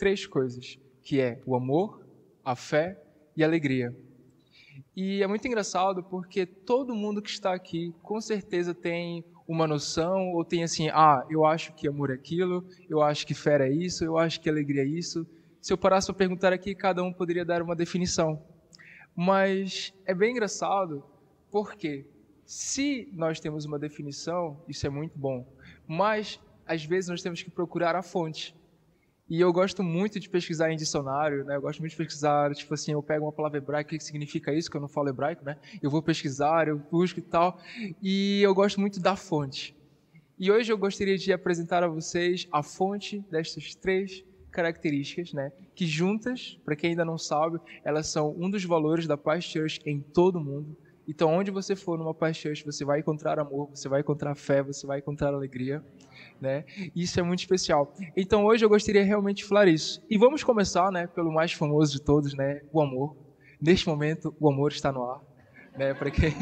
três coisas, que é o amor, a fé e a alegria. E é muito engraçado porque todo mundo que está aqui com certeza tem uma noção ou tem assim, ah, eu acho que amor é aquilo, eu acho que fé é isso, eu acho que alegria é isso. Se eu parasse para perguntar aqui, cada um poderia dar uma definição. Mas é bem engraçado porque se nós temos uma definição, isso é muito bom, mas às vezes nós temos que procurar a fonte. E eu gosto muito de pesquisar em dicionário, né? Eu gosto muito de pesquisar, tipo assim, eu pego uma palavra hebraica, o que significa isso, que eu não falo hebraico, né? Eu vou pesquisar, eu busco e tal. E eu gosto muito da fonte. E hoje eu gostaria de apresentar a vocês a fonte destas três características, né? Que juntas, para quem ainda não sabe, elas são um dos valores da Paz Church em todo o mundo. Então, onde você for numa Paz Church, você vai encontrar amor, você vai encontrar fé, você vai encontrar alegria né? Isso é muito especial. Então hoje eu gostaria realmente de falar isso. E vamos começar, né, pelo mais famoso de todos, né, o amor. Neste momento, o amor está no ar, né, para quem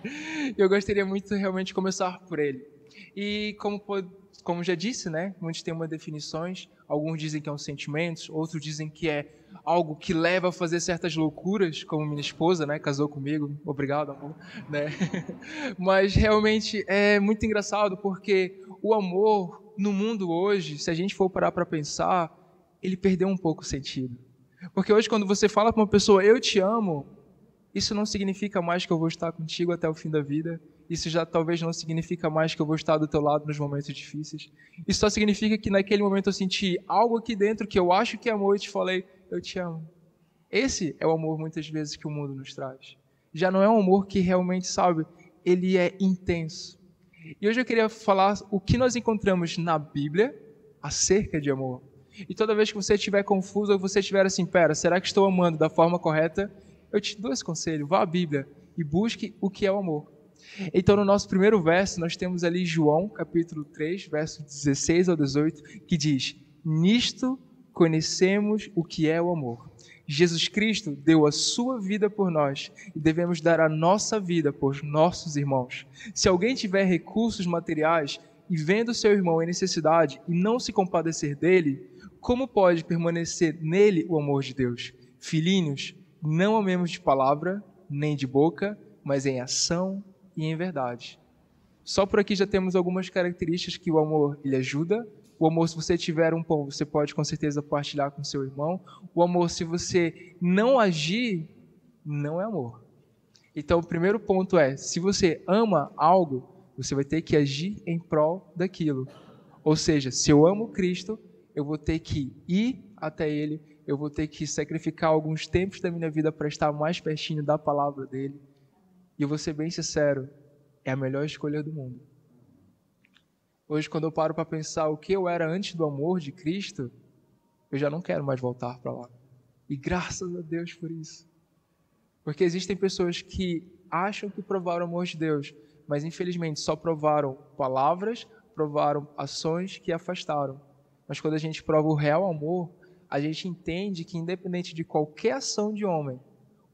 Eu gostaria muito realmente de começar por ele. E como como já disse, né, muitos têm uma definições, alguns dizem que é um sentimento, outros dizem que é algo que leva a fazer certas loucuras, como minha esposa, né, casou comigo, obrigado, amor, né? Mas realmente é muito engraçado porque o amor no mundo hoje, se a gente for parar para pensar, ele perdeu um pouco o sentido. Porque hoje quando você fala para uma pessoa eu te amo, isso não significa mais que eu vou estar contigo até o fim da vida. Isso já talvez não significa mais que eu vou estar do teu lado nos momentos difíceis. Isso só significa que naquele momento eu senti algo aqui dentro que eu acho que é amor e te falei, eu te amo. Esse é o amor muitas vezes que o mundo nos traz. Já não é um amor que realmente, sabe, ele é intenso. E hoje eu queria falar o que nós encontramos na Bíblia acerca de amor. E toda vez que você estiver confuso ou você estiver assim, pera, será que estou amando da forma correta? Eu te dou esse conselho, vá à Bíblia e busque o que é o amor. Então, no nosso primeiro verso, nós temos ali João, capítulo 3, verso 16 ao 18, que diz: Nisto conhecemos o que é o amor. Jesus Cristo deu a sua vida por nós e devemos dar a nossa vida por nossos irmãos. Se alguém tiver recursos materiais e vendo seu irmão em necessidade e não se compadecer dele, como pode permanecer nele o amor de Deus? Filhinhos, não amemos de palavra, nem de boca, mas em ação e em verdade. Só por aqui já temos algumas características que o amor ele ajuda. O amor, se você tiver um pão, você pode com certeza partilhar com seu irmão. O amor, se você não agir, não é amor. Então, o primeiro ponto é: se você ama algo, você vai ter que agir em prol daquilo. Ou seja, se eu amo Cristo, eu vou ter que ir até Ele, eu vou ter que sacrificar alguns tempos da minha vida para estar mais pertinho da palavra dele. E eu vou ser bem sincero, é a melhor escolha do mundo. Hoje, quando eu paro para pensar o que eu era antes do amor de Cristo, eu já não quero mais voltar para lá. E graças a Deus por isso. Porque existem pessoas que acham que provaram o amor de Deus, mas infelizmente só provaram palavras, provaram ações que afastaram. Mas quando a gente prova o real amor, a gente entende que independente de qualquer ação de homem,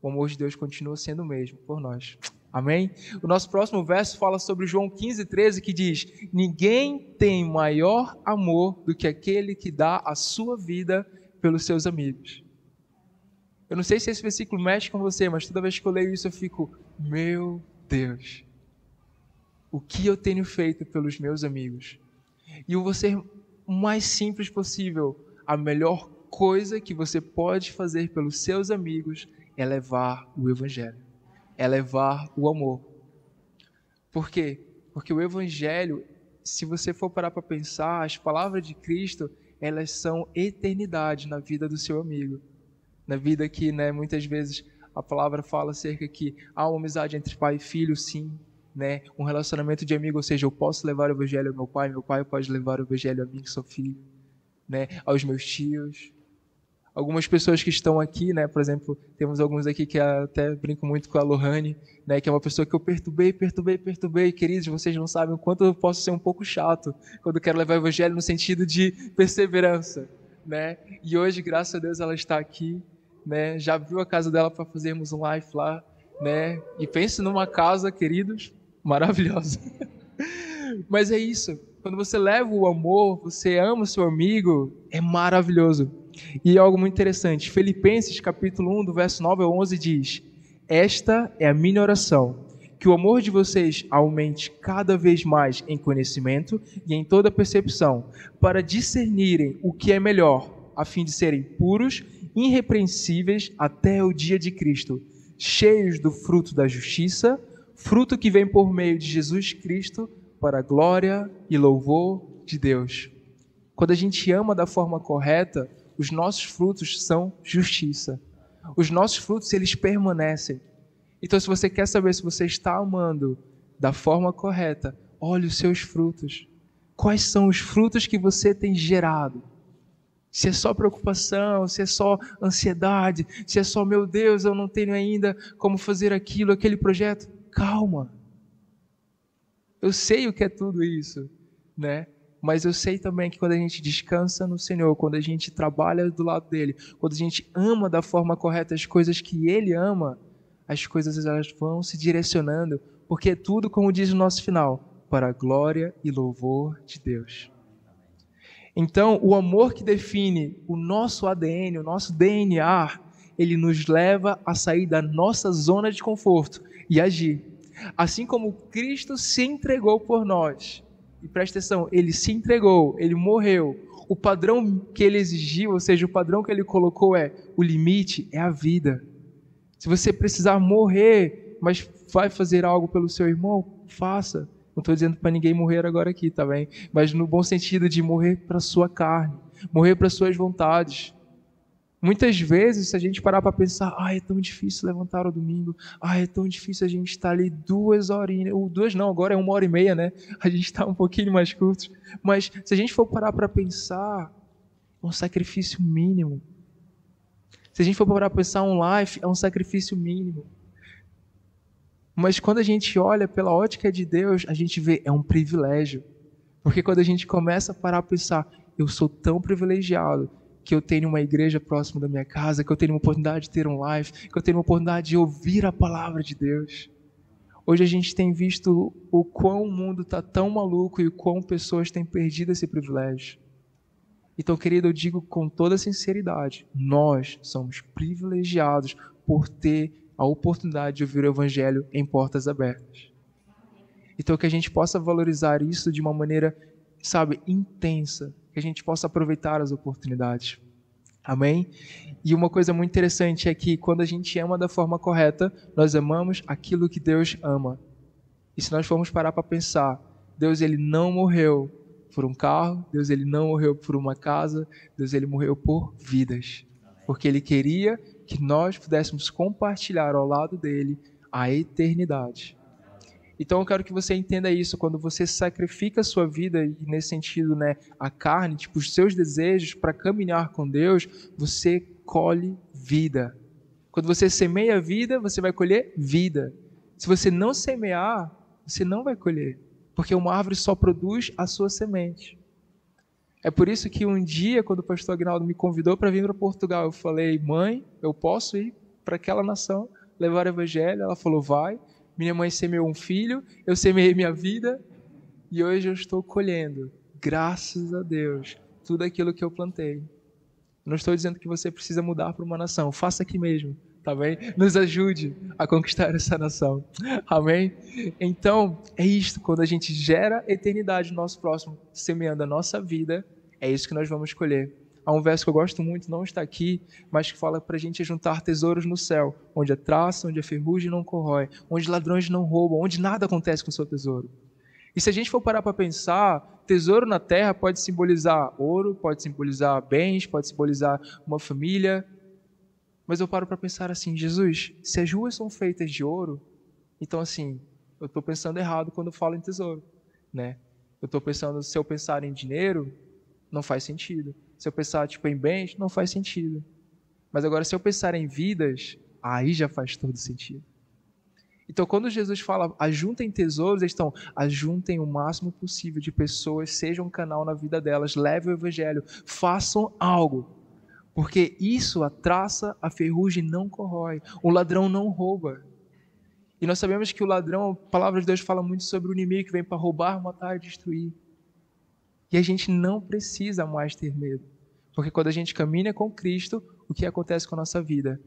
o amor de Deus continua sendo o mesmo por nós. Amém? O nosso próximo verso fala sobre João 15, 13, que diz: Ninguém tem maior amor do que aquele que dá a sua vida pelos seus amigos. Eu não sei se esse versículo mexe com você, mas toda vez que eu leio isso eu fico, meu Deus, o que eu tenho feito pelos meus amigos? E eu vou ser o mais simples possível. A melhor coisa que você pode fazer pelos seus amigos é levar o Evangelho é levar o amor. Por quê? Porque o Evangelho, se você for parar para pensar, as palavras de Cristo, elas são eternidade na vida do seu amigo. Na vida que, né, muitas vezes a palavra fala acerca que há uma amizade entre pai e filho, sim, né? Um relacionamento de amigo, ou seja, eu posso levar o evangelho ao meu pai, meu pai pode levar o evangelho a mim que sou filho, né? Aos meus tios, algumas pessoas que estão aqui, né? Por exemplo, temos alguns aqui que até brinco muito com a Lohane, né? Que é uma pessoa que eu perturbei, perturbei, perturbei. Queridos, vocês não sabem o quanto eu posso ser um pouco chato quando quero levar o evangelho no sentido de perseverança, né? E hoje, graças a Deus, ela está aqui, né? Já viu a casa dela para fazermos um live lá, né? E pense numa casa, queridos, maravilhosa. Mas é isso. Quando você leva o amor, você ama o seu amigo, é maravilhoso. E algo muito interessante, Filipenses capítulo 1, do verso 9 ao 11 diz: Esta é a minha oração, que o amor de vocês aumente cada vez mais em conhecimento e em toda percepção, para discernirem o que é melhor, a fim de serem puros, irrepreensíveis até o dia de Cristo, cheios do fruto da justiça, fruto que vem por meio de Jesus Cristo para a glória e louvor de Deus. Quando a gente ama da forma correta, os nossos frutos são justiça. Os nossos frutos, eles permanecem. Então, se você quer saber se você está amando da forma correta, olhe os seus frutos. Quais são os frutos que você tem gerado? Se é só preocupação, se é só ansiedade, se é só, meu Deus, eu não tenho ainda como fazer aquilo, aquele projeto. Calma. Eu sei o que é tudo isso, né? Mas eu sei também que quando a gente descansa no Senhor, quando a gente trabalha do lado dele, quando a gente ama da forma correta as coisas que ele ama, as coisas elas vão se direcionando, porque é tudo, como diz o nosso final, para a glória e louvor de Deus. Então, o amor que define o nosso ADN, o nosso DNA, ele nos leva a sair da nossa zona de conforto e agir. Assim como Cristo se entregou por nós, e presta atenção, ele se entregou, ele morreu. O padrão que ele exigiu, ou seja, o padrão que ele colocou é: o limite é a vida. Se você precisar morrer, mas vai fazer algo pelo seu irmão, faça. Não estou dizendo para ninguém morrer agora aqui, tá bem? Mas no bom sentido de morrer para sua carne, morrer para suas vontades. Muitas vezes, se a gente parar para pensar, ah, é tão difícil levantar o domingo, ah, é tão difícil a gente estar ali duas horinhas, ou duas não, agora é uma hora e meia, né? A gente está um pouquinho mais curto. Mas se a gente for parar para pensar, é um sacrifício mínimo. Se a gente for parar para pensar, um life é um sacrifício mínimo. Mas quando a gente olha pela ótica de Deus, a gente vê, é um privilégio. Porque quando a gente começa a parar para pensar, eu sou tão privilegiado que eu tenho uma igreja próxima da minha casa, que eu tenho uma oportunidade de ter um live, que eu tenho uma oportunidade de ouvir a palavra de Deus. Hoje a gente tem visto o quão o mundo está tão maluco e o quão pessoas têm perdido esse privilégio. Então, querido, eu digo com toda sinceridade: nós somos privilegiados por ter a oportunidade de ouvir o Evangelho em portas abertas. Então, que a gente possa valorizar isso de uma maneira, sabe, intensa, que a gente possa aproveitar as oportunidades. Amém? E uma coisa muito interessante é que quando a gente ama da forma correta, nós amamos aquilo que Deus ama. E se nós formos parar para pensar, Deus ele não morreu por um carro, Deus ele não morreu por uma casa, Deus ele morreu por vidas. Porque ele queria que nós pudéssemos compartilhar ao lado dele a eternidade. Então eu quero que você entenda isso, quando você sacrifica a sua vida, e nesse sentido, né, a carne, tipo, os seus desejos para caminhar com Deus, você colhe vida. Quando você semeia vida, você vai colher vida. Se você não semear, você não vai colher, porque uma árvore só produz a sua semente. É por isso que um dia, quando o pastor Agnaldo me convidou para vir para Portugal, eu falei, mãe, eu posso ir para aquela nação, levar o evangelho? Ela falou, vai. Minha mãe semeou um filho, eu semeei minha vida e hoje eu estou colhendo, graças a Deus, tudo aquilo que eu plantei. Não estou dizendo que você precisa mudar para uma nação, faça aqui mesmo, tá bem? Nos ajude a conquistar essa nação, amém? Então, é isto, quando a gente gera eternidade no nosso próximo, semeando a nossa vida, é isso que nós vamos colher. Há um verso que eu gosto muito, não está aqui, mas que fala para a gente juntar tesouros no céu, onde a traça, onde a ferrugem não corrói, onde ladrões não roubam, onde nada acontece com o seu tesouro. E se a gente for parar para pensar, tesouro na terra pode simbolizar ouro, pode simbolizar bens, pode simbolizar uma família. Mas eu paro para pensar assim, Jesus, se as ruas são feitas de ouro, então assim, eu estou pensando errado quando falo em tesouro, né? Eu estou pensando, se eu pensar em dinheiro, não faz sentido. Se eu pensar tipo em bens, não faz sentido. Mas agora se eu pensar em vidas, aí já faz todo sentido. Então, quando Jesus fala ajuntem tesouros, eles estão ajuntem o máximo possível de pessoas, sejam um canal na vida delas, levem o evangelho, façam algo. Porque isso a traça, a ferrugem não corrói, o ladrão não rouba. E nós sabemos que o ladrão, a palavra de Deus fala muito sobre o inimigo que vem para roubar, matar e destruir. E a gente não precisa mais ter medo. Porque quando a gente caminha com Cristo, o que acontece com a nossa vida?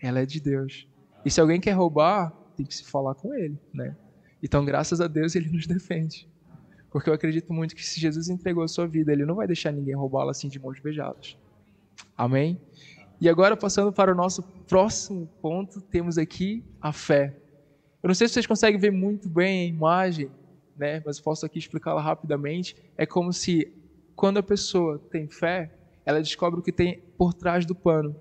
Ela é de Deus. E se alguém quer roubar, tem que se falar com ele, né? Então, graças a Deus, ele nos defende. Porque eu acredito muito que se Jesus entregou a sua vida, ele não vai deixar ninguém roubá-la assim de mãos beijadas. Amém? E agora, passando para o nosso próximo ponto, temos aqui a fé. Eu não sei se vocês conseguem ver muito bem a imagem, né? mas posso aqui explicá-la rapidamente. É como se, quando a pessoa tem fé, ela descobre o que tem por trás do pano.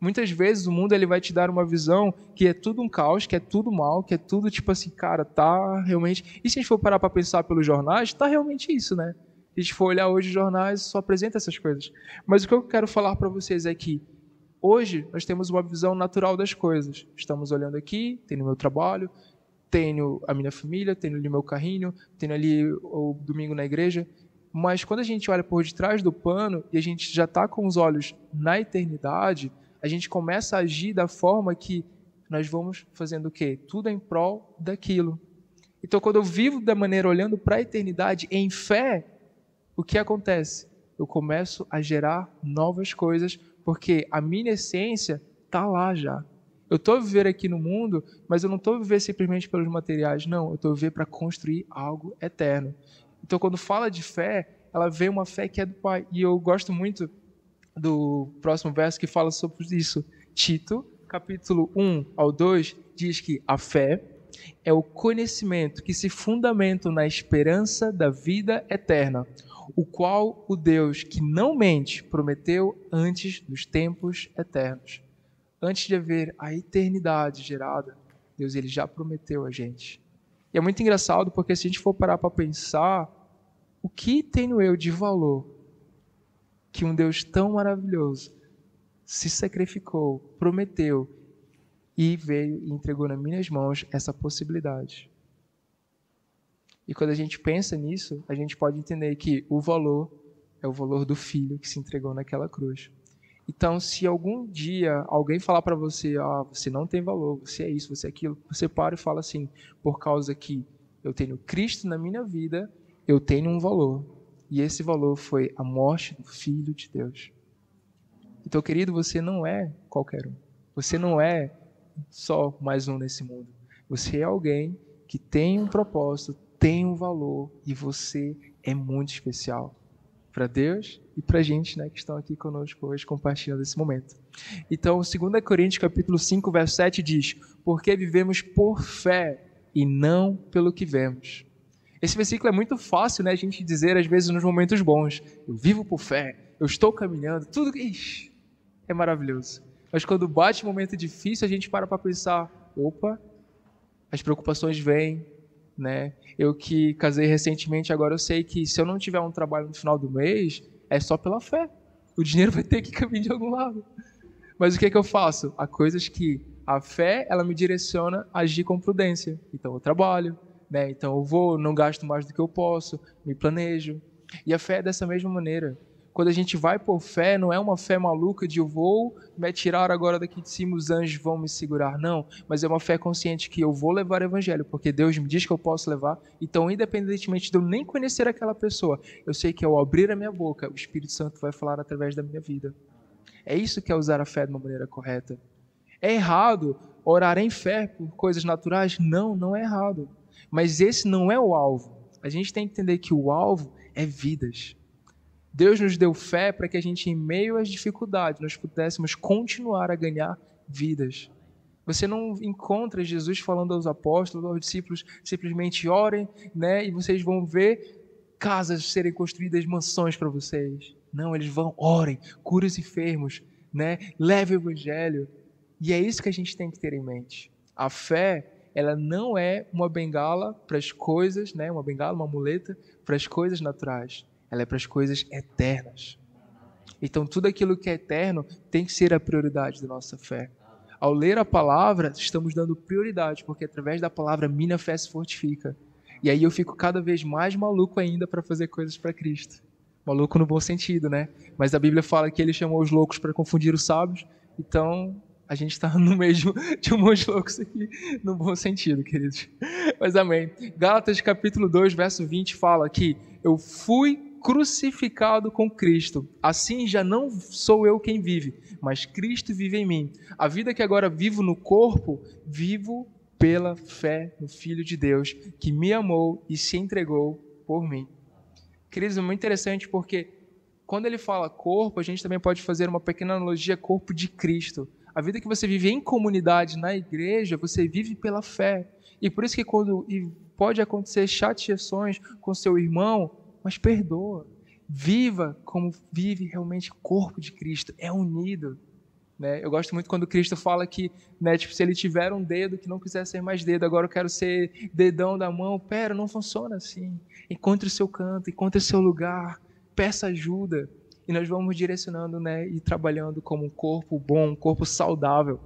Muitas vezes o mundo ele vai te dar uma visão que é tudo um caos, que é tudo mal, que é tudo tipo assim, cara, tá realmente. E se a gente for parar para pensar pelos jornais, tá realmente isso, né? Se a gente for olhar hoje os jornais, só apresenta essas coisas. Mas o que eu quero falar para vocês é que hoje nós temos uma visão natural das coisas. Estamos olhando aqui, tenho o meu trabalho, tenho a minha família, tenho ali meu carrinho, tenho ali o domingo na igreja. Mas quando a gente olha por detrás do pano e a gente já está com os olhos na eternidade, a gente começa a agir da forma que nós vamos fazendo o quê? Tudo em prol daquilo. Então, quando eu vivo da maneira olhando para a eternidade em fé, o que acontece? Eu começo a gerar novas coisas, porque a minha essência está lá já. Eu estou a viver aqui no mundo, mas eu não estou a viver simplesmente pelos materiais, não. Eu estou a viver para construir algo eterno. Então, quando fala de fé, ela vê uma fé que é do Pai. E eu gosto muito do próximo verso que fala sobre isso. Tito, capítulo 1 ao 2, diz que a fé é o conhecimento que se fundamenta na esperança da vida eterna, o qual o Deus que não mente prometeu antes dos tempos eternos. Antes de haver a eternidade gerada, Deus ele já prometeu a gente. E é muito engraçado porque se a gente for parar para pensar, o que tenho eu de valor que um Deus tão maravilhoso se sacrificou, prometeu e veio e entregou nas minhas mãos essa possibilidade. E quando a gente pensa nisso, a gente pode entender que o valor é o valor do filho que se entregou naquela cruz. Então, se algum dia alguém falar para você, ah, você não tem valor, você é isso, você é aquilo, você para e fala assim, por causa que eu tenho Cristo na minha vida, eu tenho um valor. E esse valor foi a morte do Filho de Deus. Então, querido, você não é qualquer um. Você não é só mais um nesse mundo. Você é alguém que tem um propósito, tem um valor e você é muito especial para Deus e para a gente, né, que estão aqui conosco hoje compartilhando esse momento. Então, 2 Coríntios capítulo 5, verso 7 diz: "Porque vivemos por fé e não pelo que vemos." Esse versículo é muito fácil, né, a gente dizer às vezes nos momentos bons. Eu vivo por fé, eu estou caminhando, tudo ixi, é maravilhoso. Mas quando bate um momento difícil, a gente para para pensar, opa, as preocupações vêm, né? Eu que casei recentemente, agora eu sei que se eu não tiver um trabalho no final do mês, é só pela fé. O dinheiro vai ter que caminhar de algum lado. Mas o que é que eu faço? Há coisas que a fé, ela me direciona a agir com prudência. Então eu trabalho, né? Então eu vou, não gasto mais do que eu posso, me planejo. E a fé é dessa mesma maneira. Quando a gente vai por fé, não é uma fé maluca de eu vou me tirar agora daqui de cima, os anjos vão me segurar. Não, mas é uma fé consciente que eu vou levar o evangelho, porque Deus me diz que eu posso levar. Então, independentemente de eu nem conhecer aquela pessoa, eu sei que ao abrir a minha boca, o Espírito Santo vai falar através da minha vida. É isso que é usar a fé de uma maneira correta. É errado orar em fé por coisas naturais? Não, não é errado. Mas esse não é o alvo. A gente tem que entender que o alvo é vidas. Deus nos deu fé para que a gente, em meio às dificuldades, nós pudéssemos continuar a ganhar vidas. Você não encontra Jesus falando aos apóstolos, aos discípulos, simplesmente orem, né, e vocês vão ver casas serem construídas, mansões para vocês. Não, eles vão, orem, cure os enfermos, né, leve o evangelho. E é isso que a gente tem que ter em mente. A fé ela não é uma bengala para as coisas, né? uma bengala, uma muleta para as coisas naturais. Ela é para as coisas eternas. Então, tudo aquilo que é eterno tem que ser a prioridade da nossa fé. Ao ler a palavra, estamos dando prioridade, porque através da palavra minha fé se fortifica. E aí eu fico cada vez mais maluco ainda para fazer coisas para Cristo. Maluco no bom sentido, né? Mas a Bíblia fala que ele chamou os loucos para confundir os sábios. Então, a gente está no meio de um monte de loucos aqui, no bom sentido, queridos. Mas amém. Gálatas capítulo 2, verso 20 fala que eu fui crucificado com Cristo. Assim já não sou eu quem vive, mas Cristo vive em mim. A vida que agora vivo no corpo, vivo pela fé no Filho de Deus, que me amou e se entregou por mim. Queridos, é muito interessante porque quando ele fala corpo, a gente também pode fazer uma pequena analogia corpo de Cristo. A vida que você vive em comunidade, na igreja, você vive pela fé. E por isso que quando pode acontecer chateações com seu irmão, mas perdoa. Viva como vive realmente o corpo de Cristo, é unido. Né? Eu gosto muito quando Cristo fala que, né, tipo, se ele tiver um dedo que não quiser ser mais dedo, agora eu quero ser dedão da mão. Pera, não funciona assim. Encontre o seu canto, encontre o seu lugar peça ajuda e nós vamos direcionando né, e trabalhando como um corpo bom, um corpo saudável.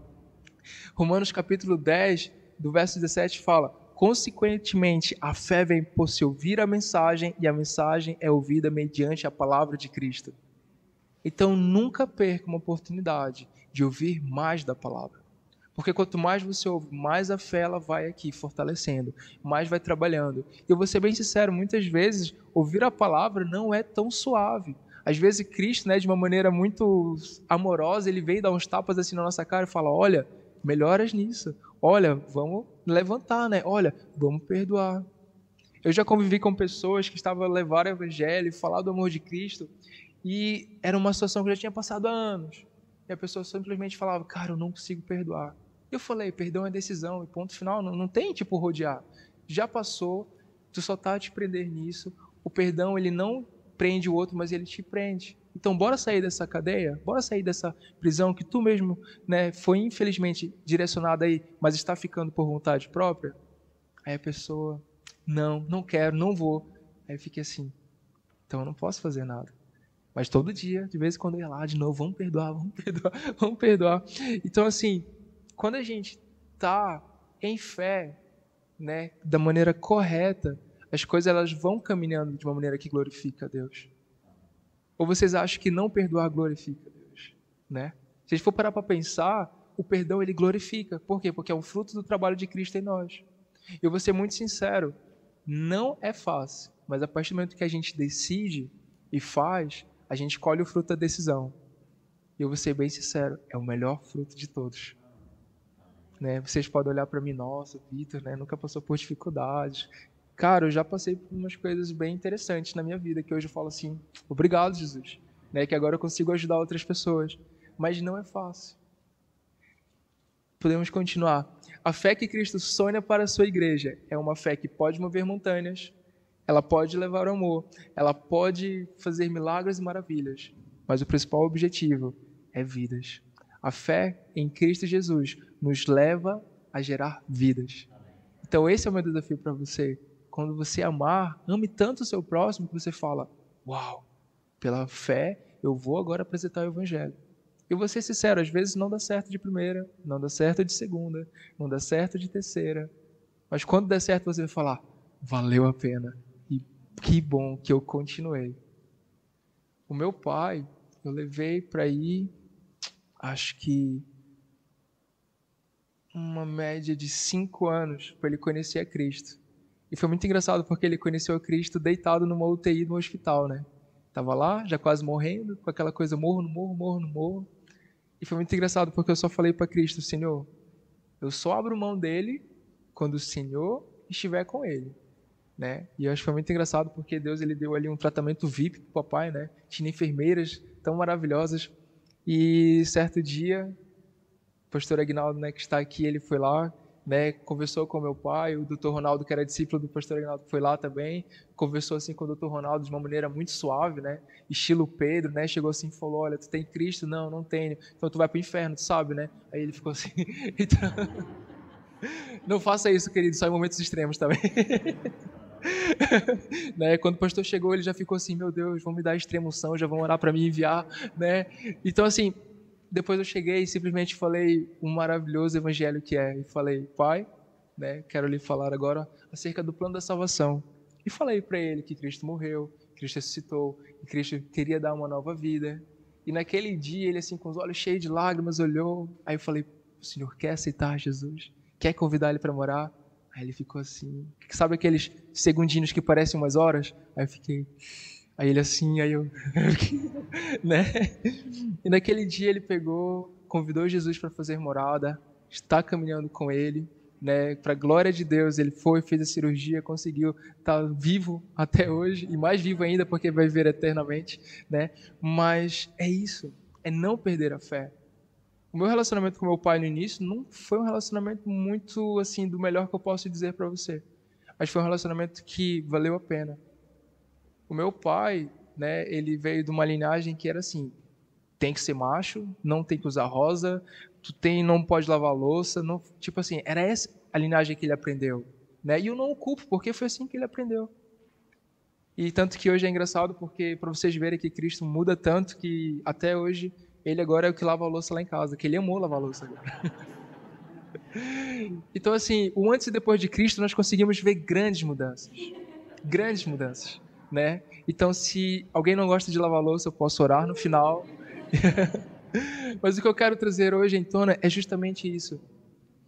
Romanos capítulo 10, do verso 17 fala: Consequentemente, a fé vem por se ouvir a mensagem, e a mensagem é ouvida mediante a palavra de Cristo. Então, nunca perca uma oportunidade de ouvir mais da palavra. Porque quanto mais você ouve, mais a fé ela vai aqui fortalecendo, mais vai trabalhando. E eu vou ser bem sincero, muitas vezes ouvir a palavra não é tão suave. Às vezes Cristo, né, de uma maneira muito amorosa, ele vem dar uns tapas assim na nossa cara e fala: "Olha, melhoras nisso. Olha, vamos levantar, né? Olha, vamos perdoar." Eu já convivi com pessoas que estavam levar o evangelho, falar do amor de Cristo, e era uma situação que já tinha passado há anos. E a pessoa simplesmente falava: "Cara, eu não consigo perdoar." Eu falei, perdão é decisão, e ponto final, não, não tem tipo rodear. Já passou, tu só tá a te prender nisso. O perdão, ele não prende o outro, mas ele te prende. Então, bora sair dessa cadeia, bora sair dessa prisão que tu mesmo né, foi infelizmente direcionado aí, mas está ficando por vontade própria. Aí a pessoa, não, não quero, não vou. Aí fica assim, então eu não posso fazer nada. Mas todo dia, de vez em quando eu ia lá de novo, vamos perdoar, vamos perdoar, vamos perdoar. Então, assim, quando a gente está em fé, né, da maneira correta, as coisas elas vão caminhando de uma maneira que glorifica a Deus. Ou vocês acham que não perdoar glorifica Deus, né? Se a gente for parar para pensar, o perdão ele glorifica. Por quê? Porque é um fruto do trabalho de Cristo em nós. Eu vou ser muito sincero, não é fácil, mas a partir do momento que a gente decide e faz, a gente colhe o fruto da decisão. E eu vou ser bem sincero, é o melhor fruto de todos. Né? Vocês podem olhar para mim, nossa, Vitor, né? nunca passou por dificuldades. Cara, eu já passei por umas coisas bem interessantes na minha vida, que hoje eu falo assim, obrigado, Jesus. Né? Que agora eu consigo ajudar outras pessoas. Mas não é fácil. Podemos continuar. A fé que Cristo sonha para a sua igreja é uma fé que pode mover montanhas, ela pode levar ao amor, ela pode fazer milagres e maravilhas, mas o principal objetivo é vidas. A fé em Cristo Jesus nos leva a gerar vidas. Então, esse é o meu desafio para você. Quando você amar, ame tanto o seu próximo que você fala: Uau, pela fé eu vou agora apresentar o Evangelho. E vou ser sincero: às vezes não dá certo de primeira, não dá certo de segunda, não dá certo de terceira. Mas quando der certo, você vai falar: Valeu a pena. E que bom que eu continuei. O meu pai, eu levei para ir acho que uma média de cinco anos para ele conhecer a Cristo. E foi muito engraçado porque ele conheceu Cristo deitado numa UTI no hospital, né? Tava lá, já quase morrendo, com aquela coisa morro no morro, morro no morro. E foi muito engraçado porque eu só falei para Cristo, Senhor, eu só abro mão dele quando o Senhor estiver com ele, né? E eu acho que foi muito engraçado porque Deus ele deu ali um tratamento VIP pro papai, né? Tinha enfermeiras tão maravilhosas e certo dia, o pastor Agnaldo, né, que está aqui, ele foi lá, né, conversou com meu pai, o doutor Ronaldo, que era discípulo do pastor Agnaldo, foi lá também, conversou assim com o doutor Ronaldo de uma maneira muito suave, né, estilo Pedro, né, chegou assim e falou, olha, tu tem Cristo? Não, não tenho, então tu vai para o inferno, tu sabe, né, aí ele ficou assim, então... não faça isso, querido, só em momentos extremos também. né? Quando o pastor chegou, ele já ficou assim: Meu Deus, vão me dar extremoção, já vão orar para me enviar. Né? Então, assim, depois eu cheguei e simplesmente falei um maravilhoso evangelho que é. E falei: Pai, né, quero lhe falar agora acerca do plano da salvação. E falei para ele que Cristo morreu, Cristo ressuscitou, que Cristo queria dar uma nova vida. E naquele dia, ele, assim, com os olhos cheios de lágrimas, olhou. Aí eu falei: O Senhor quer aceitar Jesus? Quer convidar ele para morar? Aí ele ficou assim, sabe aqueles segundinhos que parecem umas horas? Aí eu fiquei, Aí ele assim, aí eu, né? E naquele dia ele pegou, convidou Jesus para fazer morada, está caminhando com ele, né? Para glória de Deus, ele foi, fez a cirurgia, conseguiu estar tá vivo até hoje e mais vivo ainda porque vai viver eternamente, né? Mas é isso, é não perder a fé. O meu relacionamento com meu pai no início não foi um relacionamento muito assim do melhor que eu posso dizer para você, mas foi um relacionamento que valeu a pena. O meu pai, né, ele veio de uma linhagem que era assim: tem que ser macho, não tem que usar rosa, tu tem não pode lavar louça, não, tipo assim, era essa a linhagem que ele aprendeu, né? E eu não o culpo, porque foi assim que ele aprendeu. E tanto que hoje é engraçado porque para vocês verem que Cristo muda tanto que até hoje ele agora é o que lava a louça lá em casa, que ele amou lavar a louça agora. então, assim, o antes e depois de Cristo, nós conseguimos ver grandes mudanças. Grandes mudanças, né? Então, se alguém não gosta de lavar a louça, eu posso orar no final. Mas o que eu quero trazer hoje em tona é justamente isso.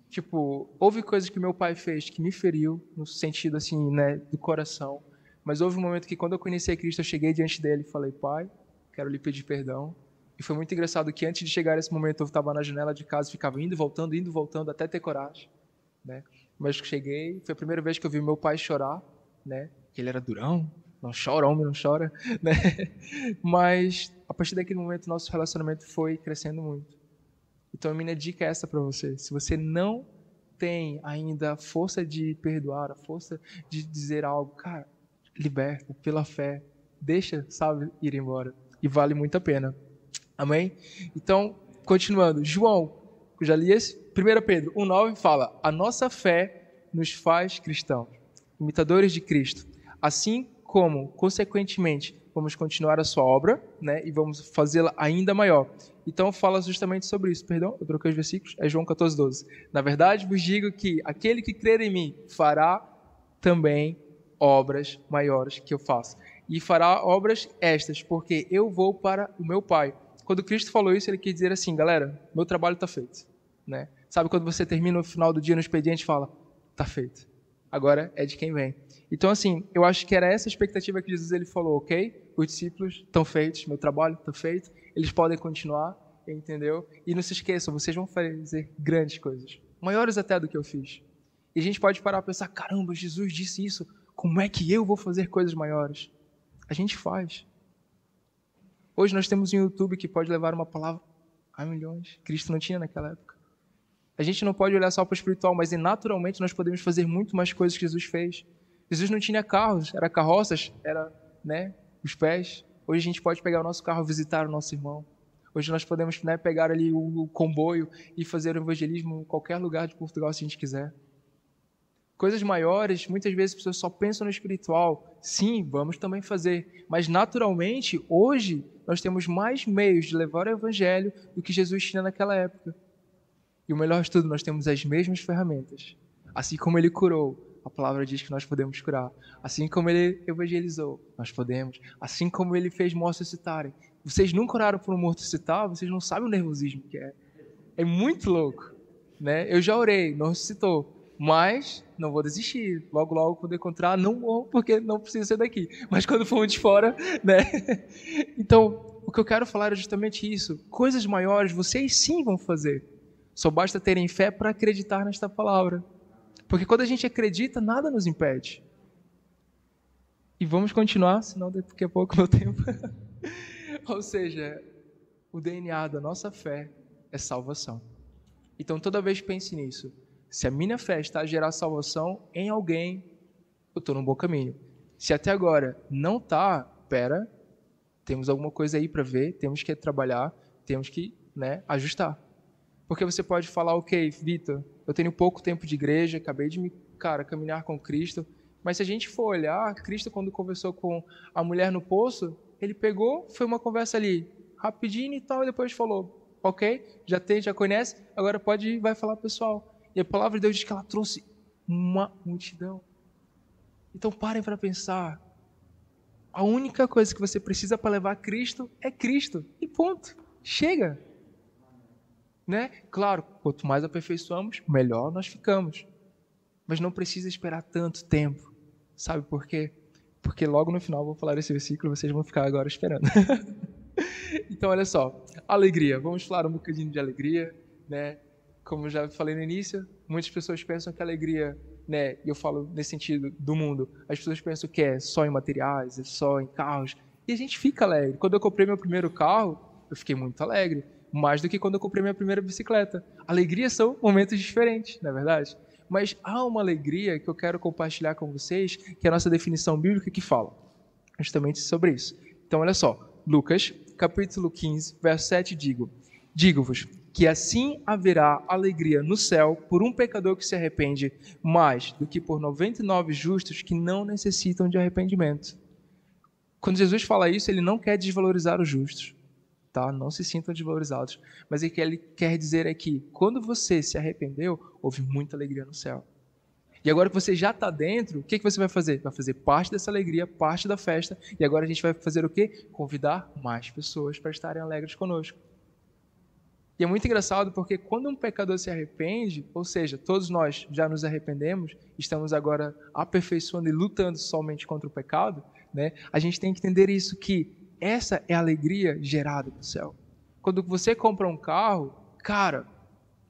Tipo, houve coisas que meu pai fez que me feriu, no sentido, assim, né, do coração. Mas houve um momento que, quando eu conheci Cristo, eu cheguei diante dele e falei, pai, quero lhe pedir perdão e foi muito engraçado que antes de chegar esse momento eu estava na janela de casa, ficava indo, voltando, indo, voltando, até ter coragem, né? Mas cheguei, foi a primeira vez que eu vi meu pai chorar, né? Ele era durão, não chora, homem não chora, né? Mas a partir daquele momento nosso relacionamento foi crescendo muito. Então a minha dica é essa para você. Se você não tem ainda a força de perdoar, a força de dizer algo, cara, liberta pela fé, deixa, sabe, ir embora. E vale muito a pena. Amém? Então, continuando. João, já li esse. 1 Pedro 1,9 fala: A nossa fé nos faz cristãos, imitadores de Cristo. Assim como, consequentemente, vamos continuar a sua obra, né, e vamos fazê-la ainda maior. Então fala justamente sobre isso. Perdão, eu troquei os versículos. É João 14, 12. Na verdade, vos digo que aquele que crer em mim fará também obras maiores que eu faço. E fará obras estas, porque eu vou para o meu Pai. Quando Cristo falou isso, ele quis dizer assim, galera, meu trabalho está feito, né? Sabe quando você termina no final do dia no expediente e fala, está feito. Agora é de quem vem. Então assim, eu acho que era essa expectativa que Jesus ele falou, ok? Os discípulos estão feitos, meu trabalho está feito, eles podem continuar, entendeu? E não se esqueçam, vocês vão fazer grandes coisas, maiores até do que eu fiz. E a gente pode parar para pensar, caramba, Jesus disse isso, como é que eu vou fazer coisas maiores? A gente faz. Hoje nós temos um YouTube que pode levar uma palavra a milhões. Cristo não tinha naquela época. A gente não pode olhar só para o espiritual, mas naturalmente nós podemos fazer muito mais coisas que Jesus fez. Jesus não tinha carros, era carroças, era né, os pés. Hoje a gente pode pegar o nosso carro visitar o nosso irmão. Hoje nós podemos né, pegar ali o, o comboio e fazer o evangelismo em qualquer lugar de Portugal se a gente quiser. Coisas maiores, muitas vezes as pessoas só pensam no espiritual. Sim, vamos também fazer. Mas naturalmente, hoje, nós temos mais meios de levar o evangelho do que Jesus tinha naquela época. E o melhor de tudo, nós temos as mesmas ferramentas. Assim como ele curou, a palavra diz que nós podemos curar. Assim como ele evangelizou, nós podemos. Assim como ele fez mortos ressuscitarem. Vocês nunca oraram por um morto ressuscitar, vocês não sabem o nervosismo que é. É muito louco. Né? Eu já orei, não ressuscitou. Mas não vou desistir. Logo, logo, quando encontrar, não morro, porque não preciso ser daqui. Mas quando for um de fora, né? Então, o que eu quero falar é justamente isso. Coisas maiores vocês sim vão fazer. Só basta terem fé para acreditar nesta palavra. Porque quando a gente acredita, nada nos impede. E vamos continuar, senão daqui a pouco meu tempo. Ou seja, o DNA da nossa fé é salvação. Então toda vez pense nisso. Se a minha fé está a gerar salvação em alguém, eu estou no bom caminho. Se até agora não está, pera, temos alguma coisa aí para ver, temos que trabalhar, temos que né, ajustar. Porque você pode falar, ok, Vitor, eu tenho pouco tempo de igreja, acabei de me, cara, caminhar com Cristo, mas se a gente for olhar, Cristo quando conversou com a mulher no poço, ele pegou, foi uma conversa ali, rapidinho e tal, e depois falou, ok, já tem, já conhece, agora pode ir, vai falar pessoal. E a palavra de Deus diz que ela trouxe uma multidão. Então parem para pensar. A única coisa que você precisa para levar Cristo é Cristo. E ponto. Chega. Né? Claro, quanto mais aperfeiçoamos, melhor nós ficamos. Mas não precisa esperar tanto tempo. Sabe por quê? porque logo no final eu vou falar esse versículo, vocês vão ficar agora esperando. então, olha só, alegria. Vamos falar um bocadinho de alegria, né? Como já falei no início, muitas pessoas pensam que alegria, né? E eu falo nesse sentido do mundo. As pessoas pensam que é só em materiais, é só em carros. E a gente fica alegre. Quando eu comprei meu primeiro carro, eu fiquei muito alegre, mais do que quando eu comprei minha primeira bicicleta. Alegria são momentos diferentes, não é verdade? Mas há uma alegria que eu quero compartilhar com vocês, que é a nossa definição bíblica que fala justamente sobre isso. Então, olha só, Lucas, capítulo 15, verso 7, digo: Digo-vos que assim haverá alegria no céu por um pecador que se arrepende, mais do que por 99 justos que não necessitam de arrependimento. Quando Jesus fala isso, ele não quer desvalorizar os justos, tá? Não se sintam desvalorizados, mas o que ele quer dizer é que quando você se arrependeu, houve muita alegria no céu. E agora que você já está dentro, o que, que você vai fazer? Vai fazer parte dessa alegria, parte da festa. E agora a gente vai fazer o quê? Convidar mais pessoas para estarem alegres conosco. E é muito engraçado porque quando um pecador se arrepende, ou seja, todos nós já nos arrependemos, estamos agora aperfeiçoando e lutando somente contra o pecado, né? A gente tem que entender isso que essa é a alegria gerada no céu. Quando você compra um carro, cara,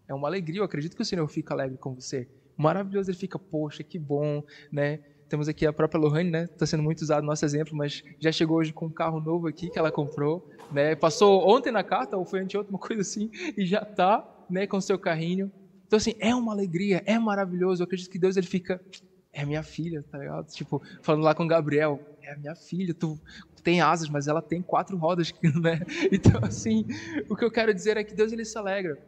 é uma alegria. Eu acredito que o Senhor fica alegre com você maravilhoso. Ele fica, poxa, que bom, né? Temos aqui a própria Lohane, né? Está sendo muito usado nosso exemplo, mas já chegou hoje com um carro novo aqui que ela comprou, né? Passou ontem na carta, ou foi anteontem, uma coisa assim, e já está, né, com seu carrinho. Então, assim, é uma alegria, é maravilhoso. Eu acredito que Deus, ele fica, é minha filha, tá ligado? Tipo, falando lá com Gabriel, é minha filha, tu, tu tem asas, mas ela tem quatro rodas, né? Então, assim, o que eu quero dizer é que Deus, ele se alegra.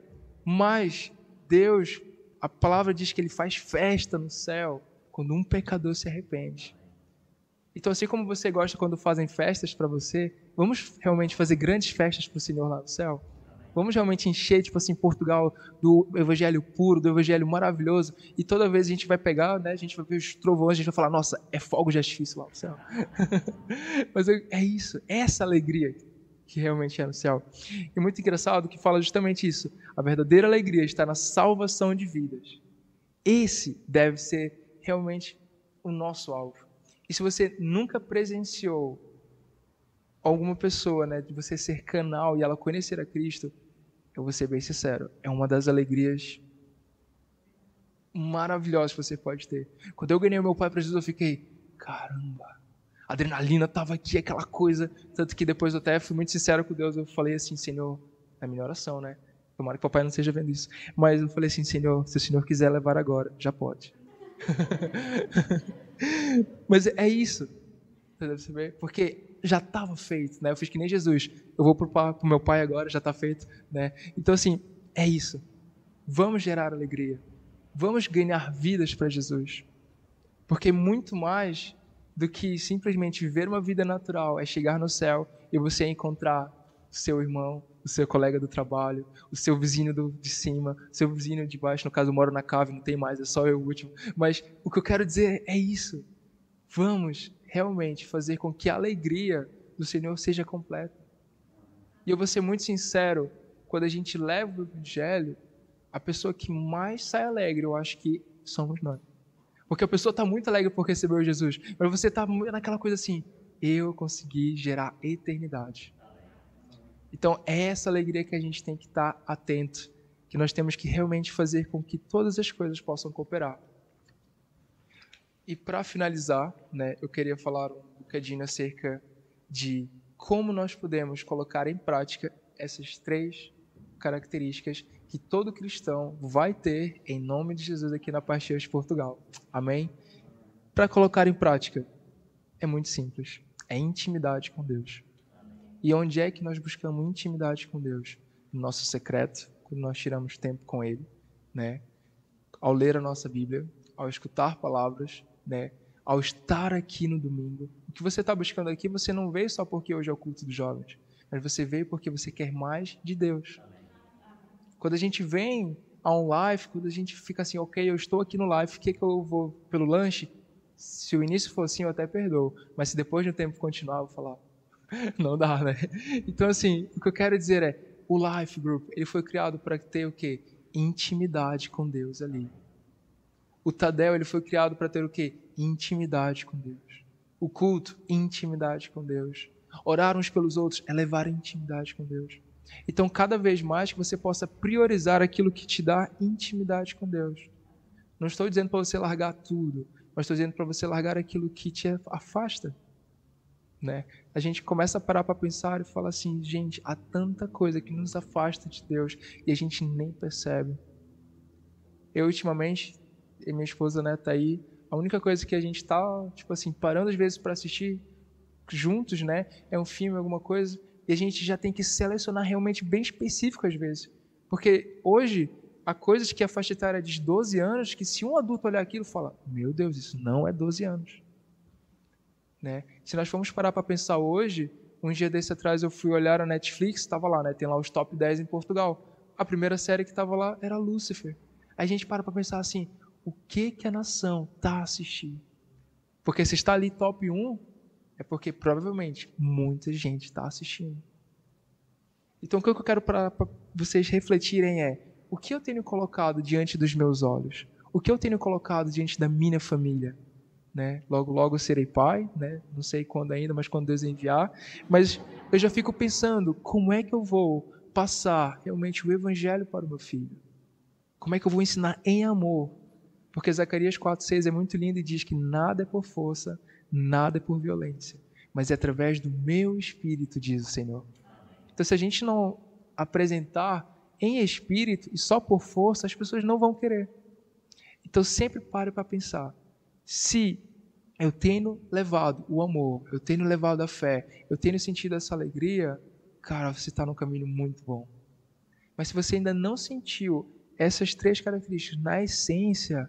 Mas Deus a palavra diz que ele faz festa no céu quando um pecador se arrepende. Então, assim como você gosta quando fazem festas para você, vamos realmente fazer grandes festas para o Senhor lá no céu? Vamos realmente encher, tipo assim, Portugal do evangelho puro, do evangelho maravilhoso, e toda vez a gente vai pegar, né, a gente vai ver os trovões, a gente vai falar, nossa, é fogo de artifício lá no céu. Mas é isso, é essa alegria que realmente é no céu. E muito engraçado que fala justamente isso. A verdadeira alegria está na salvação de vidas. Esse deve ser realmente o nosso alvo. E se você nunca presenciou alguma pessoa, né, de você ser canal e ela conhecer a Cristo, eu vou ser bem sincero, é uma das alegrias maravilhosas que você pode ter. Quando eu ganhei meu pai para Jesus, eu fiquei, caramba, a adrenalina estava aqui, aquela coisa. Tanto que depois eu até fui muito sincero com Deus. Eu falei assim, Senhor, é a minha oração, né? Tomara que papai não esteja vendo isso. Mas eu falei assim, Senhor, se o Senhor quiser levar agora, já pode. Mas é isso. Você deve saber? Porque já estava feito, né? Eu fiz que nem Jesus. Eu vou para o meu pai agora, já está feito, né? Então, assim, é isso. Vamos gerar alegria. Vamos ganhar vidas para Jesus. Porque muito mais do que simplesmente viver uma vida natural, é chegar no céu e você encontrar o seu irmão, o seu colega do trabalho, o seu vizinho do, de cima, o seu vizinho de baixo. No caso, eu moro na cave, não tem mais, é só eu o último. Mas o que eu quero dizer é isso. Vamos realmente fazer com que a alegria do Senhor seja completa. E eu vou ser muito sincero, quando a gente leva o evangelho, a pessoa que mais sai alegre, eu acho que somos nós. Porque a pessoa está muito alegre por receber Jesus. Mas você está naquela coisa assim: eu consegui gerar eternidade. Então, é essa alegria que a gente tem que estar tá atento. Que nós temos que realmente fazer com que todas as coisas possam cooperar. E para finalizar, né, eu queria falar um bocadinho acerca de como nós podemos colocar em prática essas três características que todo cristão vai ter em nome de Jesus aqui na Paixão de Portugal. Amém? Para colocar em prática, é muito simples. É intimidade com Deus. E onde é que nós buscamos intimidade com Deus? No nosso secreto, quando nós tiramos tempo com Ele, né? Ao ler a nossa Bíblia, ao escutar palavras, né? Ao estar aqui no domingo. O que você está buscando aqui, você não veio só porque hoje é o culto dos jovens, mas você veio porque você quer mais de Deus. Quando a gente vem a um live, quando a gente fica assim, ok, eu estou aqui no live, o que, que eu vou pelo lanche? Se o início for assim, eu até perdoo. Mas se depois de um tempo continuar, eu vou falar, não dá, né? Então, assim, o que eu quero dizer é, o Life Group, ele foi criado para ter o quê? Intimidade com Deus ali. O Tadel, ele foi criado para ter o quê? Intimidade com Deus. O culto, intimidade com Deus. Orar uns pelos outros é levar intimidade com Deus. Então, cada vez mais que você possa priorizar aquilo que te dá intimidade com Deus. Não estou dizendo para você largar tudo, mas estou dizendo para você largar aquilo que te afasta. Né? A gente começa a parar para pensar e fala assim, gente, há tanta coisa que nos afasta de Deus e a gente nem percebe. Eu ultimamente, e minha esposa né, tá aí, a única coisa que a gente está, tipo assim, parando às vezes para assistir juntos, né, é um filme, alguma coisa, e a gente já tem que selecionar realmente bem específico às vezes. Porque hoje há coisas que a faixa etária de 12 anos que se um adulto olhar aquilo fala: "Meu Deus, isso não é 12 anos". Né? Se nós formos parar para pensar hoje, um dia desse atrás eu fui olhar a Netflix, estava lá, né? Tem lá os top 10 em Portugal. A primeira série que estava lá era Lucifer. A gente para para pensar assim, o que que a nação está assistindo? Porque se está ali top 1, é porque provavelmente muita gente está assistindo. Então o que eu quero para vocês refletirem é, o que eu tenho colocado diante dos meus olhos? O que eu tenho colocado diante da minha família? Né? Logo, logo serei pai, né? Não sei quando ainda, mas quando Deus enviar. Mas eu já fico pensando, como é que eu vou passar realmente o evangelho para o meu filho? Como é que eu vou ensinar em amor? Porque Zacarias 4:6 é muito lindo e diz que nada é por força, nada é por violência, mas é através do meu espírito, diz o Senhor. Então, se a gente não apresentar em espírito e só por força, as pessoas não vão querer. Então, sempre pare para pensar se eu tenho levado o amor, eu tenho levado a fé, eu tenho sentido essa alegria, cara, você está num caminho muito bom. Mas se você ainda não sentiu essas três características na essência,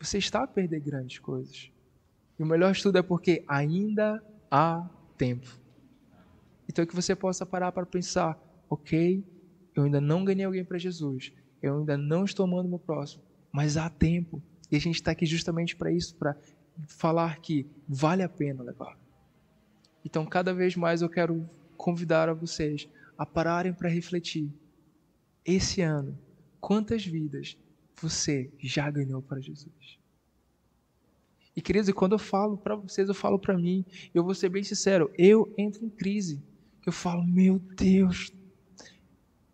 você está a perder grandes coisas. E o melhor estudo é porque ainda há tempo. Então que você possa parar para pensar, ok, eu ainda não ganhei alguém para Jesus, eu ainda não estou amando meu próximo, mas há tempo. E a gente está aqui justamente para isso, para falar que vale a pena levar. Então, cada vez mais eu quero convidar a vocês a pararem para refletir. Esse ano, quantas vidas você já ganhou para Jesus? E queridos, quando eu falo para vocês, eu falo para mim, eu vou ser bem sincero, eu entro em crise. Eu falo, meu Deus.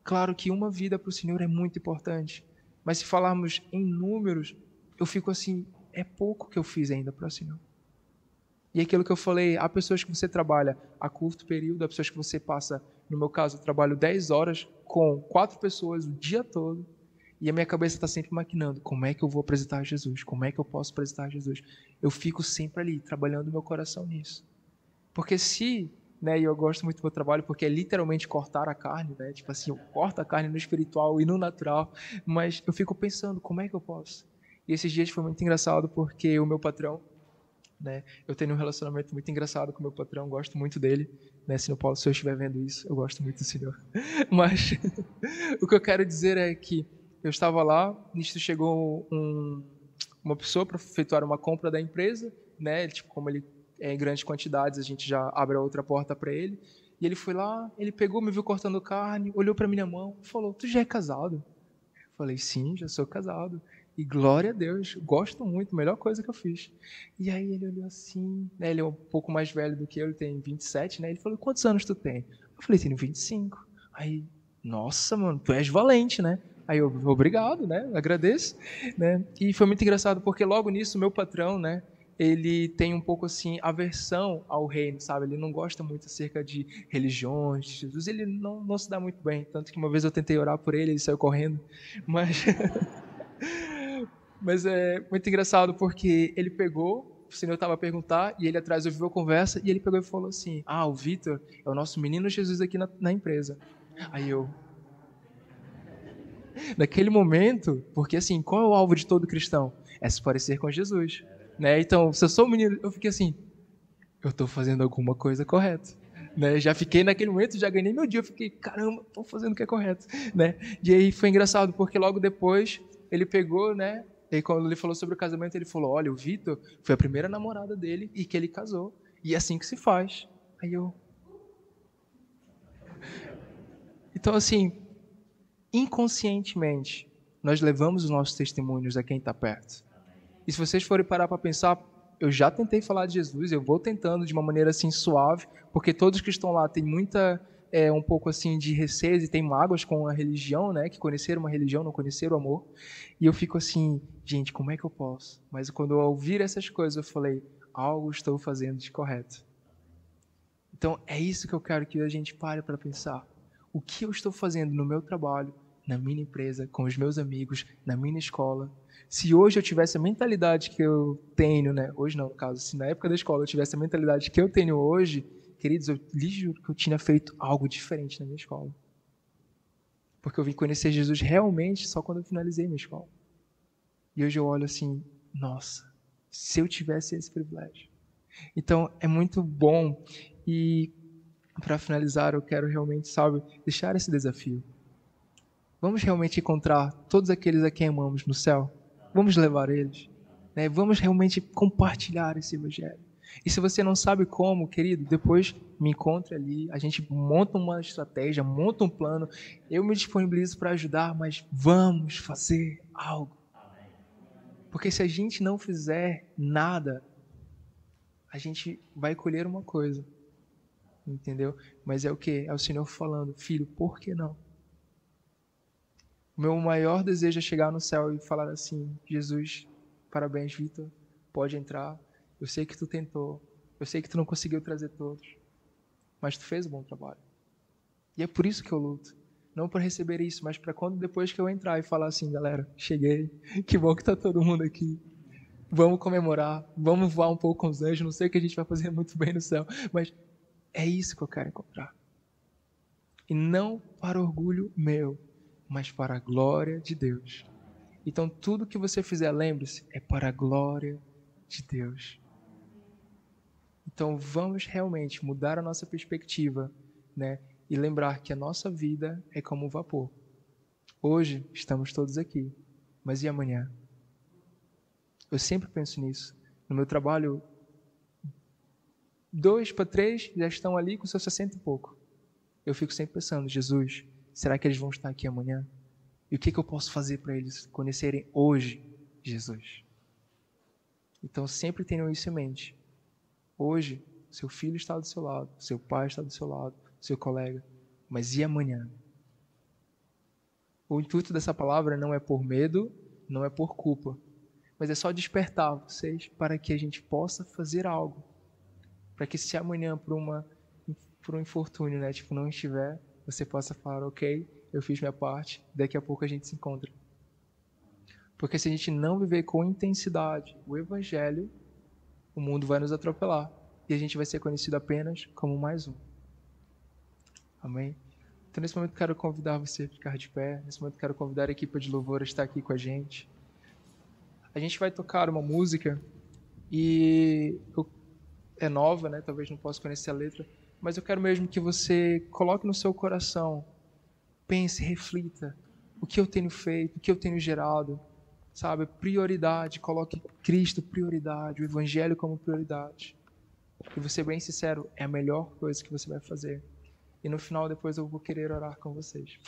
Claro que uma vida para o Senhor é muito importante, mas se falarmos em números, eu fico assim, é pouco que eu fiz ainda para o Senhor. E aquilo que eu falei, há pessoas que você trabalha a curto período, há pessoas que você passa, no meu caso, eu trabalho 10 horas com quatro pessoas o dia todo, e a minha cabeça está sempre maquinando, como é que eu vou apresentar Jesus? Como é que eu posso apresentar Jesus? Eu fico sempre ali, trabalhando meu coração nisso. Porque se, né, e eu gosto muito do meu trabalho porque é literalmente cortar a carne, né? Tipo assim, eu corto a carne no espiritual e no natural, mas eu fico pensando, como é que eu posso? E esses dias foi muito engraçado porque o meu patrão, né, eu tenho um relacionamento muito engraçado com o meu patrão, gosto muito dele, né, se, Paulo, se eu estiver vendo isso, eu gosto muito do senhor. Mas o que eu quero dizer é que eu estava lá, nisso chegou um, uma pessoa para efetuar uma compra da empresa, né, tipo, como ele é em grandes quantidades, a gente já abre a outra porta para ele. E ele foi lá, ele pegou, me viu cortando carne, olhou para minha mão, falou: "Tu já é casado?" Eu falei: "Sim, já sou casado." E glória a Deus, gosto muito, melhor coisa que eu fiz. E aí ele olhou assim, né, ele é um pouco mais velho do que eu, ele tem 27, né? Ele falou: "Quantos anos tu tem?" Eu falei: "Tenho 25". Aí, nossa, mano, tu és valente, né? Aí eu, obrigado, né? Agradeço, né? E foi muito engraçado porque logo nisso meu patrão, né, ele tem um pouco assim aversão ao reino, sabe? Ele não gosta muito acerca de religiões, de Jesus, ele não, não se dá muito bem, tanto que uma vez eu tentei orar por ele, ele saiu correndo, mas Mas é muito engraçado porque ele pegou, o Senhor estava a perguntar, e ele atrás ouviu a conversa, e ele pegou e falou assim: Ah, o Vitor é o nosso menino Jesus aqui na, na empresa. Aí eu. Naquele momento, porque assim, qual é o alvo de todo cristão? É se parecer com Jesus. Né? Então, se eu sou um menino, eu fiquei assim: eu estou fazendo alguma coisa correta. Né? Já fiquei naquele momento, já ganhei meu dia, eu fiquei, caramba, estou fazendo o que é correto, né? E aí foi engraçado porque logo depois ele pegou, né, e quando ele falou sobre o casamento, ele falou: Olha, o Vitor foi a primeira namorada dele e que ele casou. E é assim que se faz. Aí eu. Então, assim, inconscientemente, nós levamos os nossos testemunhos a quem está perto. E se vocês forem parar para pensar, eu já tentei falar de Jesus, eu vou tentando de uma maneira assim suave, porque todos que estão lá têm muita é, um pouco assim de receio e tem mágoas com a religião, né? Que conheceram uma religião, não conheceram o amor. E eu fico assim, gente, como é que eu posso? Mas quando eu ouvir essas coisas, eu falei, algo estou fazendo de correto. Então é isso que eu quero que a gente pare para pensar. O que eu estou fazendo no meu trabalho, na minha empresa, com os meus amigos, na minha escola? Se hoje eu tivesse a mentalidade que eu tenho, né? Hoje não, no caso, se na época da escola eu tivesse a mentalidade que eu tenho hoje, queridos, eu lhes juro que eu tinha feito algo diferente na minha escola. Porque eu vim conhecer Jesus realmente só quando eu finalizei minha escola. E hoje eu olho assim, nossa, se eu tivesse esse privilégio. Então é muito bom e para finalizar eu quero realmente, sabe, deixar esse desafio. Vamos realmente encontrar todos aqueles a quem amamos no céu. Vamos levar eles. Né? Vamos realmente compartilhar esse evangelho. E se você não sabe como, querido, depois me encontre ali, a gente monta uma estratégia, monta um plano, eu me disponibilizo para ajudar, mas vamos fazer algo. Porque se a gente não fizer nada, a gente vai colher uma coisa. Entendeu? Mas é o que? É o Senhor falando, filho, por que não? O meu maior desejo é chegar no céu e falar assim: Jesus, parabéns, Vitor, pode entrar eu sei que tu tentou. Eu sei que tu não conseguiu trazer todos. Mas tu fez um bom trabalho. E é por isso que eu luto. Não para receber isso, mas para quando depois que eu entrar e falar assim, galera, cheguei. Que bom que tá todo mundo aqui. Vamos comemorar. Vamos voar um pouco com os anjos. Não sei o que a gente vai fazer muito bem no céu. Mas é isso que eu quero encontrar. E não para orgulho meu, mas para a glória de Deus. Então tudo que você fizer, lembre-se, é para a glória de Deus. Então vamos realmente mudar a nossa perspectiva, né? E lembrar que a nossa vida é como um vapor. Hoje estamos todos aqui, mas e amanhã? Eu sempre penso nisso. No meu trabalho, dois para três já estão ali com seus 60 e pouco. Eu fico sempre pensando, Jesus, será que eles vão estar aqui amanhã? E o que, que eu posso fazer para eles conhecerem hoje Jesus? Então sempre tenham isso em mente. Hoje, seu filho está do seu lado, seu pai está do seu lado, seu colega. Mas e amanhã? O intuito dessa palavra não é por medo, não é por culpa, mas é só despertar vocês para que a gente possa fazer algo. Para que se amanhã, por, uma, por um infortúnio, né, tipo, não estiver, você possa falar, ok, eu fiz minha parte, daqui a pouco a gente se encontra. Porque se a gente não viver com intensidade o Evangelho, o mundo vai nos atropelar e a gente vai ser conhecido apenas como mais um. Amém? Então, nesse momento, quero convidar você a ficar de pé. Nesse momento, quero convidar a equipe de louvor a estar aqui com a gente. A gente vai tocar uma música e eu, é nova, né? Talvez não possa conhecer a letra, mas eu quero mesmo que você coloque no seu coração, pense, reflita: o que eu tenho feito, o que eu tenho gerado, sabe? Prioridade, coloque Cristo prioridade, o Evangelho como prioridade. E você bem sincero, é a melhor coisa que você vai fazer. E no final, depois eu vou querer orar com vocês.